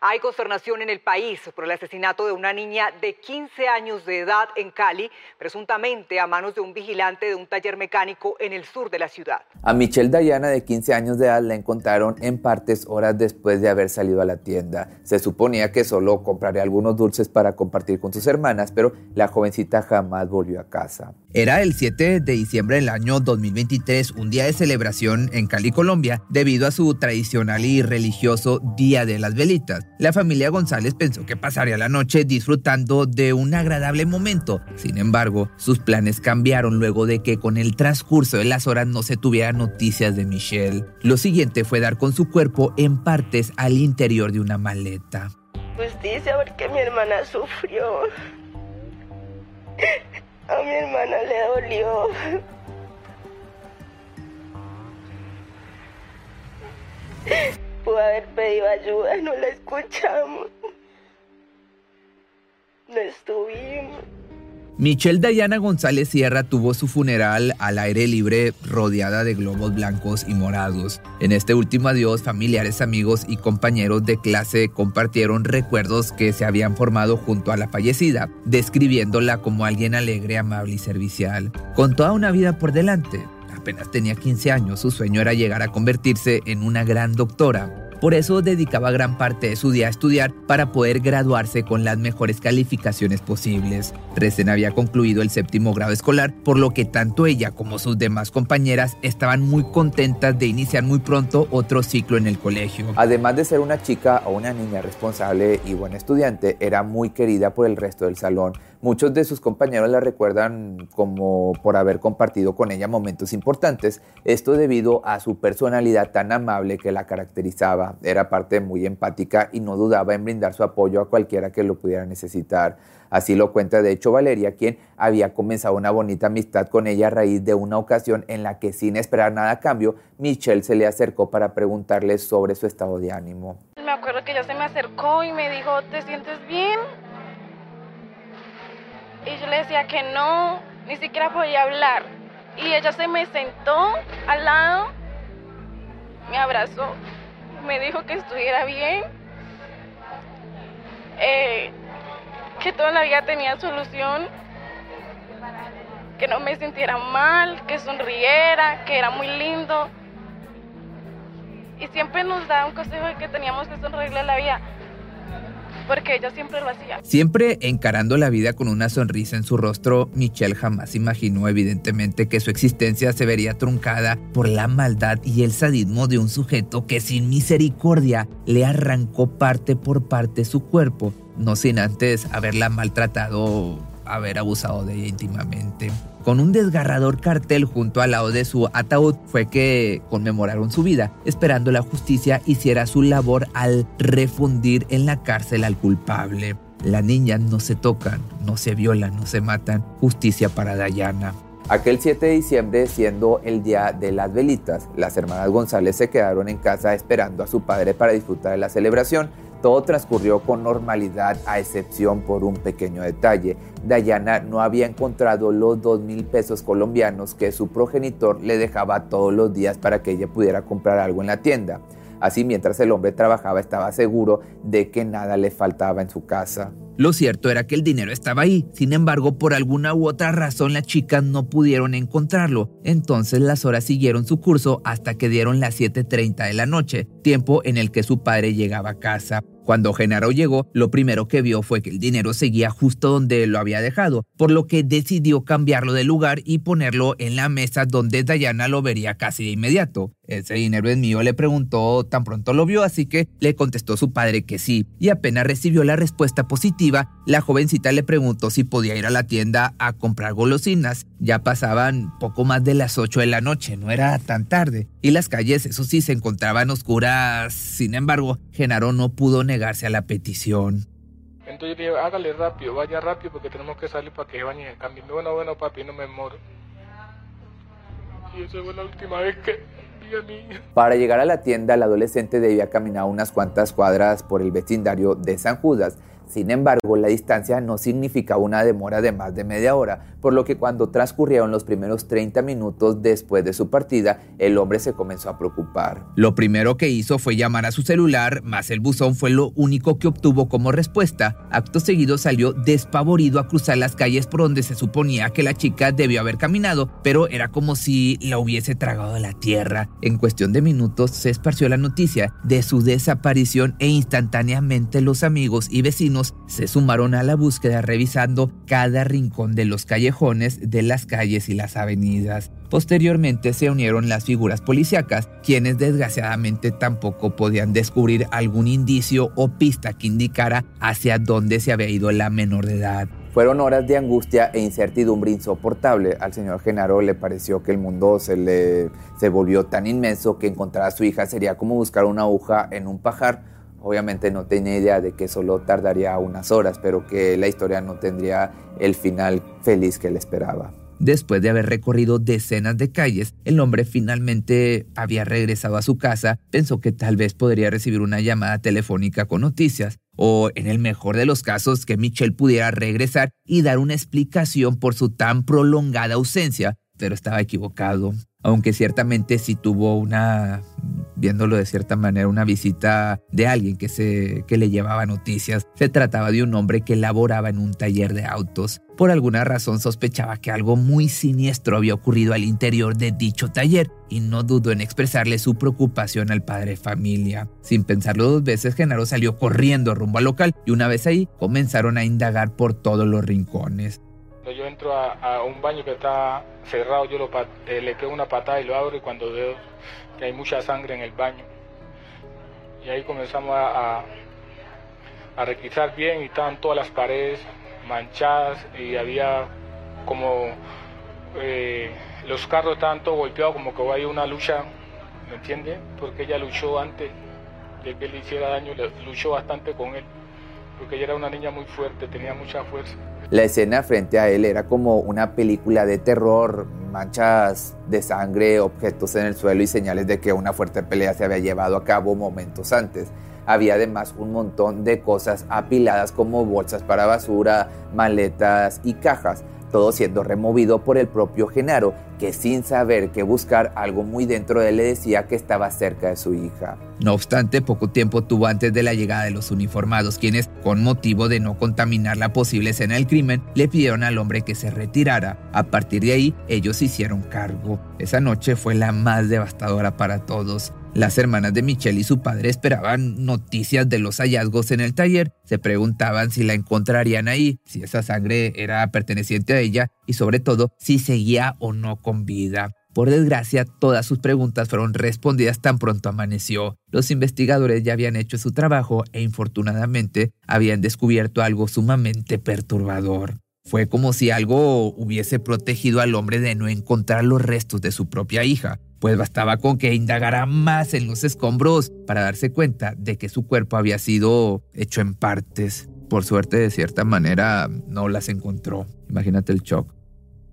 Hay consternación en el país por el asesinato de una niña de 15 años de edad en Cali, presuntamente a manos de un vigilante de un taller mecánico en el sur de la ciudad. A Michelle Dayana, de 15 años de edad, la encontraron en partes horas después de haber salido a la tienda. Se suponía que solo compraría algunos dulces para compartir con sus hermanas, pero la jovencita jamás volvió a casa. Era el 7 de diciembre del año 2023, un día de celebración en Cali, Colombia, debido a su tradicional y religioso Día de las Velitas. La familia González pensó que pasaría la noche disfrutando de un agradable momento. Sin embargo, sus planes cambiaron luego de que con el transcurso de las horas no se tuviera noticias de Michelle. Lo siguiente fue dar con su cuerpo en partes al interior de una maleta. Pues dice a ver que mi hermana sufrió. A mi hermana le dolió. Pudo haber pedido ayuda, no la escuchamos. No estuvimos. Michelle Dayana González Sierra tuvo su funeral al aire libre rodeada de globos blancos y morados. En este último adiós, familiares, amigos y compañeros de clase compartieron recuerdos que se habían formado junto a la fallecida, describiéndola como alguien alegre, amable y servicial, con toda una vida por delante. Apenas tenía 15 años, su sueño era llegar a convertirse en una gran doctora. Por eso dedicaba gran parte de su día a estudiar para poder graduarse con las mejores calificaciones posibles. Recién había concluido el séptimo grado escolar, por lo que tanto ella como sus demás compañeras estaban muy contentas de iniciar muy pronto otro ciclo en el colegio. Además de ser una chica o una niña responsable y buena estudiante, era muy querida por el resto del salón. Muchos de sus compañeros la recuerdan como por haber compartido con ella momentos importantes, esto debido a su personalidad tan amable que la caracterizaba. Era parte muy empática y no dudaba en brindar su apoyo a cualquiera que lo pudiera necesitar. Así lo cuenta de hecho Valeria, quien había comenzado una bonita amistad con ella a raíz de una ocasión en la que sin esperar nada a cambio, Michelle se le acercó para preguntarle sobre su estado de ánimo. Me acuerdo que ella se me acercó y me dijo, ¿te sientes bien? Y yo le decía que no, ni siquiera podía hablar. Y ella se me sentó al lado, me abrazó, me dijo que estuviera bien, eh, que toda la vida tenía solución, que no me sintiera mal, que sonriera, que era muy lindo. Y siempre nos da un consejo de que teníamos que sonreírle a la vida porque ella siempre lo hacía. Siempre encarando la vida con una sonrisa en su rostro, Michelle jamás imaginó evidentemente que su existencia se vería truncada por la maldad y el sadismo de un sujeto que sin misericordia le arrancó parte por parte su cuerpo, no sin antes haberla maltratado, haber abusado de ella íntimamente con un desgarrador cartel junto al lado de su ataúd fue que conmemoraron su vida, esperando la justicia hiciera su labor al refundir en la cárcel al culpable. Las niñas no se tocan, no se violan, no se matan. Justicia para Dayana. Aquel 7 de diciembre, siendo el día de las velitas, las hermanas González se quedaron en casa esperando a su padre para disfrutar de la celebración. Todo transcurrió con normalidad a excepción por un pequeño detalle. Dayana no había encontrado los dos mil pesos colombianos que su progenitor le dejaba todos los días para que ella pudiera comprar algo en la tienda. Así mientras el hombre trabajaba estaba seguro de que nada le faltaba en su casa. Lo cierto era que el dinero estaba ahí, sin embargo por alguna u otra razón las chicas no pudieron encontrarlo, entonces las horas siguieron su curso hasta que dieron las 7.30 de la noche, tiempo en el que su padre llegaba a casa. Cuando Genaro llegó, lo primero que vio fue que el dinero seguía justo donde lo había dejado, por lo que decidió cambiarlo de lugar y ponerlo en la mesa donde Dayana lo vería casi de inmediato. Ese dinero es mío, le preguntó tan pronto lo vio, así que le contestó su padre que sí, y apenas recibió la respuesta positiva, la jovencita le preguntó si podía ir a la tienda a comprar golosinas. Ya pasaban poco más de las 8 de la noche, no era tan tarde, y las calles, eso sí, se encontraban oscuras. Sin embargo, Genaro no pudo negarse a la petición. Entonces yo dije, hágale rápido, vaya rápido porque tenemos que salir para que bañe el cambio. Bueno, bueno, papi, no me moro. Y esa fue la última vez que vi a mi Para llegar a la tienda, el adolescente debía caminar unas cuantas cuadras por el vecindario de San Judas. Sin embargo, la distancia no significaba una demora de más de media hora, por lo que cuando transcurrieron los primeros 30 minutos después de su partida, el hombre se comenzó a preocupar. Lo primero que hizo fue llamar a su celular, más el buzón fue lo único que obtuvo como respuesta. Acto seguido salió despavorido a cruzar las calles por donde se suponía que la chica debió haber caminado, pero era como si la hubiese tragado la tierra. En cuestión de minutos se esparció la noticia de su desaparición e instantáneamente los amigos y vecinos se sumaron a la búsqueda revisando cada rincón de los callejones de las calles y las avenidas. Posteriormente se unieron las figuras policíacas, quienes desgraciadamente tampoco podían descubrir algún indicio o pista que indicara hacia dónde se había ido la menor de edad. Fueron horas de angustia e incertidumbre insoportable. Al señor Genaro le pareció que el mundo se le se volvió tan inmenso que encontrar a su hija sería como buscar una aguja en un pajar Obviamente no tenía idea de que solo tardaría unas horas, pero que la historia no tendría el final feliz que él esperaba. Después de haber recorrido decenas de calles, el hombre finalmente había regresado a su casa, pensó que tal vez podría recibir una llamada telefónica con noticias, o en el mejor de los casos que Michelle pudiera regresar y dar una explicación por su tan prolongada ausencia, pero estaba equivocado aunque ciertamente sí tuvo una, viéndolo de cierta manera, una visita de alguien que, se, que le llevaba noticias. Se trataba de un hombre que laboraba en un taller de autos. Por alguna razón sospechaba que algo muy siniestro había ocurrido al interior de dicho taller y no dudó en expresarle su preocupación al padre familia. Sin pensarlo dos veces, Genaro salió corriendo rumbo al local y una vez ahí comenzaron a indagar por todos los rincones yo entro a, un baño que está cerrado, yo eh, le pego una patada y lo abro y cuando veo que hay mucha sangre en el baño. Y ahí comenzamos a, a, requisar bien y estaban todas las paredes manchadas y había como eh, los carros estaban todos golpeados como que hay una lucha, ¿me entiende? Porque ella luchó antes de que le hiciera daño, luchó bastante con él, porque ella era una niña muy fuerte, tenía mucha fuerza. La escena frente a él era como una película de terror, manchas de sangre, objetos en el suelo y señales de que una fuerte pelea se había llevado a cabo momentos antes. Había además un montón de cosas apiladas como bolsas para basura, maletas y cajas todo siendo removido por el propio Genaro, que sin saber qué buscar algo muy dentro de él le decía que estaba cerca de su hija. No obstante, poco tiempo tuvo antes de la llegada de los uniformados, quienes, con motivo de no contaminar la posible escena del crimen, le pidieron al hombre que se retirara. A partir de ahí, ellos hicieron cargo. Esa noche fue la más devastadora para todos. Las hermanas de Michelle y su padre esperaban noticias de los hallazgos en el taller, se preguntaban si la encontrarían ahí, si esa sangre era perteneciente a ella y sobre todo si seguía o no con vida. Por desgracia, todas sus preguntas fueron respondidas tan pronto amaneció. Los investigadores ya habían hecho su trabajo e infortunadamente habían descubierto algo sumamente perturbador. Fue como si algo hubiese protegido al hombre de no encontrar los restos de su propia hija, pues bastaba con que indagara más en los escombros para darse cuenta de que su cuerpo había sido hecho en partes. Por suerte, de cierta manera, no las encontró. Imagínate el shock.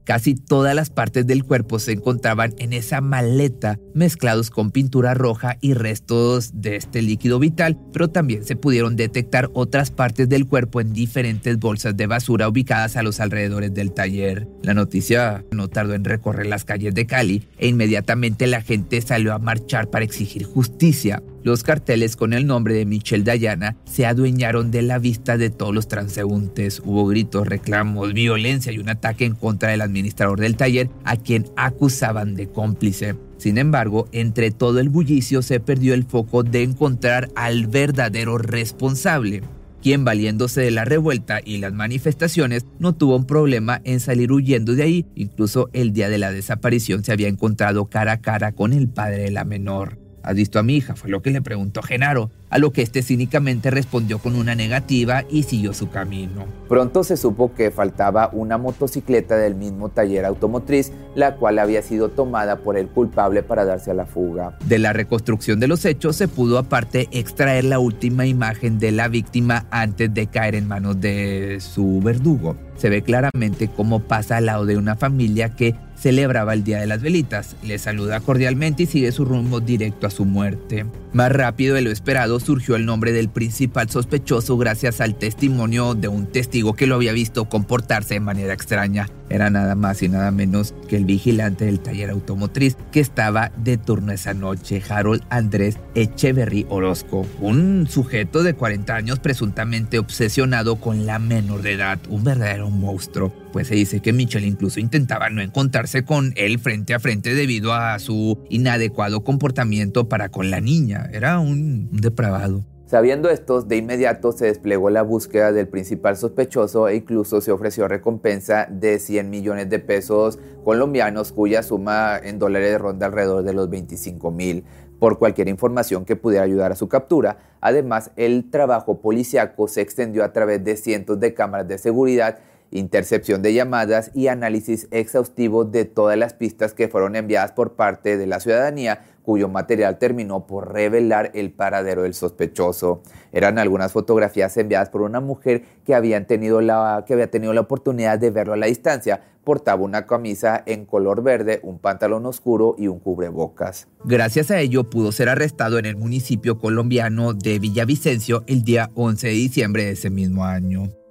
Casi todas las partes del cuerpo se encontraban en esa maleta mezclados con pintura roja y restos de este líquido vital, pero también se pudieron detectar otras partes del cuerpo en diferentes bolsas de basura ubicadas a los alrededores del taller. La noticia no tardó en recorrer las calles de Cali e inmediatamente la gente salió a marchar para exigir justicia. Los carteles con el nombre de Michelle Dayana se adueñaron de la vista de todos los transeúntes. Hubo gritos, reclamos, violencia y un ataque en contra del administrador del taller a quien acusaban de cómplice. Sin embargo, entre todo el bullicio se perdió el foco de encontrar al verdadero responsable quien valiéndose de la revuelta y las manifestaciones no tuvo un problema en salir huyendo de ahí. Incluso el día de la desaparición se había encontrado cara a cara con el padre de la menor. ¿Has visto a mi hija? Fue lo que le preguntó Genaro, a lo que este cínicamente respondió con una negativa y siguió su camino. Pronto se supo que faltaba una motocicleta del mismo taller automotriz, la cual había sido tomada por el culpable para darse a la fuga. De la reconstrucción de los hechos se pudo aparte extraer la última imagen de la víctima antes de caer en manos de su verdugo. Se ve claramente cómo pasa al lado de una familia que celebraba el Día de las Velitas, le saluda cordialmente y sigue su rumbo directo a su muerte. Más rápido de lo esperado surgió el nombre del principal sospechoso gracias al testimonio de un testigo que lo había visto comportarse de manera extraña. Era nada más y nada menos que el vigilante del taller automotriz que estaba de turno esa noche, Harold Andrés Echeverry Orozco, un sujeto de 40 años presuntamente obsesionado con la menor de edad, un verdadero monstruo. Pues se dice que Michelle incluso intentaba no encontrarse con él frente a frente debido a su inadecuado comportamiento para con la niña. Era un, depravado. Sabiendo esto, de inmediato se desplegó la búsqueda del principal sospechoso e incluso se ofreció recompensa de 100 millones de pesos colombianos, cuya suma en dólares ronda alrededor de los 25 mil por cualquier información que pudiera ayudar a su captura. Además, el trabajo policiaco se extendió a través de cientos de cámaras de seguridad, intercepción de llamadas y análisis exhaustivo de todas las pistas que fueron enviadas por parte de la ciudadanía cuyo material terminó por revelar el paradero del sospechoso. Eran algunas fotografías enviadas por una mujer que, tenido la, que había tenido la oportunidad de verlo a la distancia. Portaba una camisa en color verde, un pantalón oscuro y un cubrebocas. Gracias a ello pudo ser arrestado en el municipio colombiano de Villavicencio el día 11 de diciembre de ese mismo año.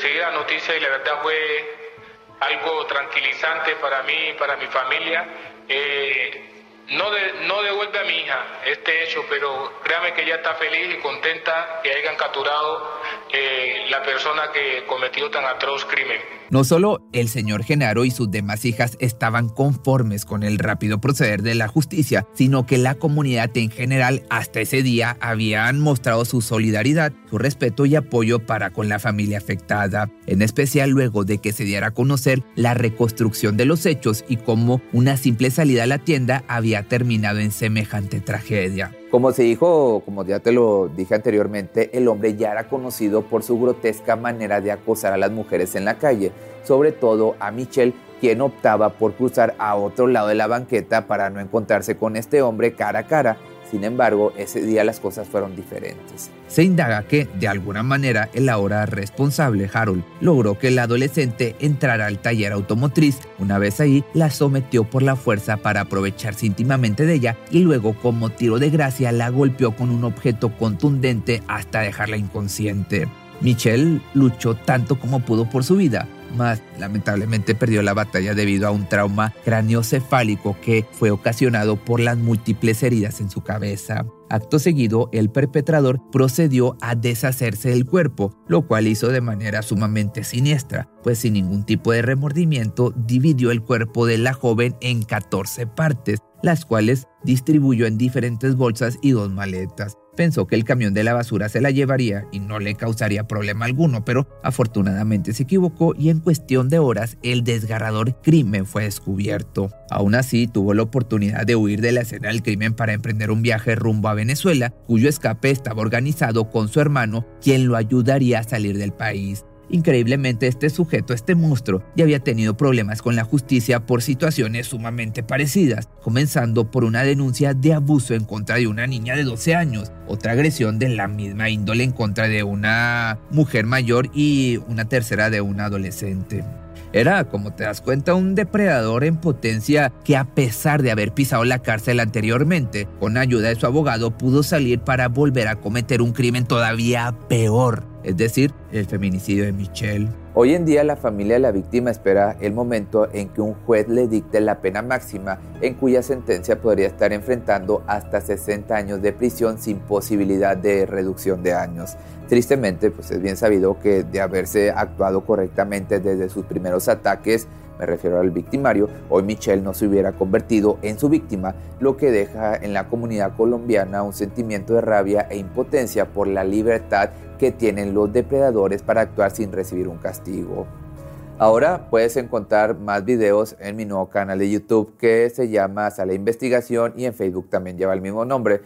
Recibí la noticia y la verdad fue algo tranquilizante para mí y para mi familia. Eh, no, no devuelve a mi hija este hecho, pero créame que ella está feliz y contenta que hayan capturado la persona que cometió tan atroz crimen. No solo el señor Genaro y sus demás hijas estaban conformes con el rápido proceder de la justicia, sino que la comunidad en general hasta ese día habían mostrado su solidaridad, su respeto y apoyo para con la familia afectada, en especial luego de que se diera a conocer la reconstrucción de los hechos y cómo una simple salida a la tienda había terminado en semejante tragedia. Como se dijo, como ya te lo dije anteriormente, el hombre ya era conocido por su grotesca manera de acosar a las mujeres en la calle, sobre todo a Michelle, quien optaba por cruzar a otro lado de la banqueta para no encontrarse con este hombre cara a cara sin embargo, ese día las cosas fueron diferentes. Se indaga que, de alguna manera, el ahora responsable Harold logró que el adolescente entrara al taller automotriz. Una vez ahí, la sometió por la fuerza para aprovecharse íntimamente de ella y luego, como tiro de gracia, la golpeó con un objeto contundente hasta dejarla inconsciente. Michelle luchó tanto como pudo por su vida, mas lamentablemente perdió la batalla debido a un trauma craneocefálico que fue ocasionado por las múltiples heridas en su cabeza. Acto seguido, el perpetrador procedió a deshacerse del cuerpo, lo cual hizo de manera sumamente siniestra, pues sin ningún tipo de remordimiento dividió el cuerpo de la joven en 14 partes, las cuales distribuyó en diferentes bolsas y dos maletas pensó que el camión de la basura se la llevaría y no le causaría problema alguno, pero afortunadamente se equivocó y en cuestión de horas el desgarrador crimen fue descubierto. Aún así, tuvo la oportunidad de huir de la escena del crimen para emprender un viaje rumbo a Venezuela, cuyo escape estaba organizado con su hermano, quien lo ayudaría a salir del país. Increíblemente, este sujeto, este monstruo, ya había tenido problemas con la justicia por situaciones sumamente parecidas, comenzando por una denuncia de abuso en contra de una niña de 12 años, otra agresión de la misma índole en contra de una mujer mayor y una tercera de un adolescente. Era, como te das cuenta, un depredador en potencia que a pesar de haber pisado la cárcel anteriormente, con ayuda de su abogado pudo salir para volver a cometer un crimen todavía peor, es decir, el feminicidio de Michelle. Hoy en día la familia de la víctima espera el momento en que un juez le dicte la pena máxima, en cuya sentencia podría estar enfrentando hasta 60 años de prisión sin posibilidad de reducción de años. Tristemente, pues es bien sabido que de haberse actuado correctamente desde sus primeros ataques, me refiero al victimario, hoy Michelle no se hubiera convertido en su víctima, lo que deja en la comunidad colombiana un sentimiento de rabia e impotencia por la libertad que tienen los depredadores para actuar sin recibir un castigo. Ahora puedes encontrar más videos en mi nuevo canal de YouTube que se llama Sala Investigación y en Facebook también lleva el mismo nombre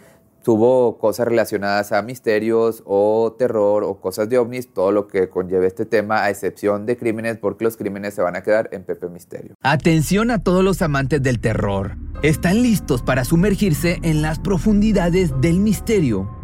tuvo cosas relacionadas a misterios o terror o cosas de ovnis, todo lo que conlleve este tema, a excepción de crímenes, porque los crímenes se van a quedar en Pepe Misterio. Atención a todos los amantes del terror. ¿Están listos para sumergirse en las profundidades del misterio?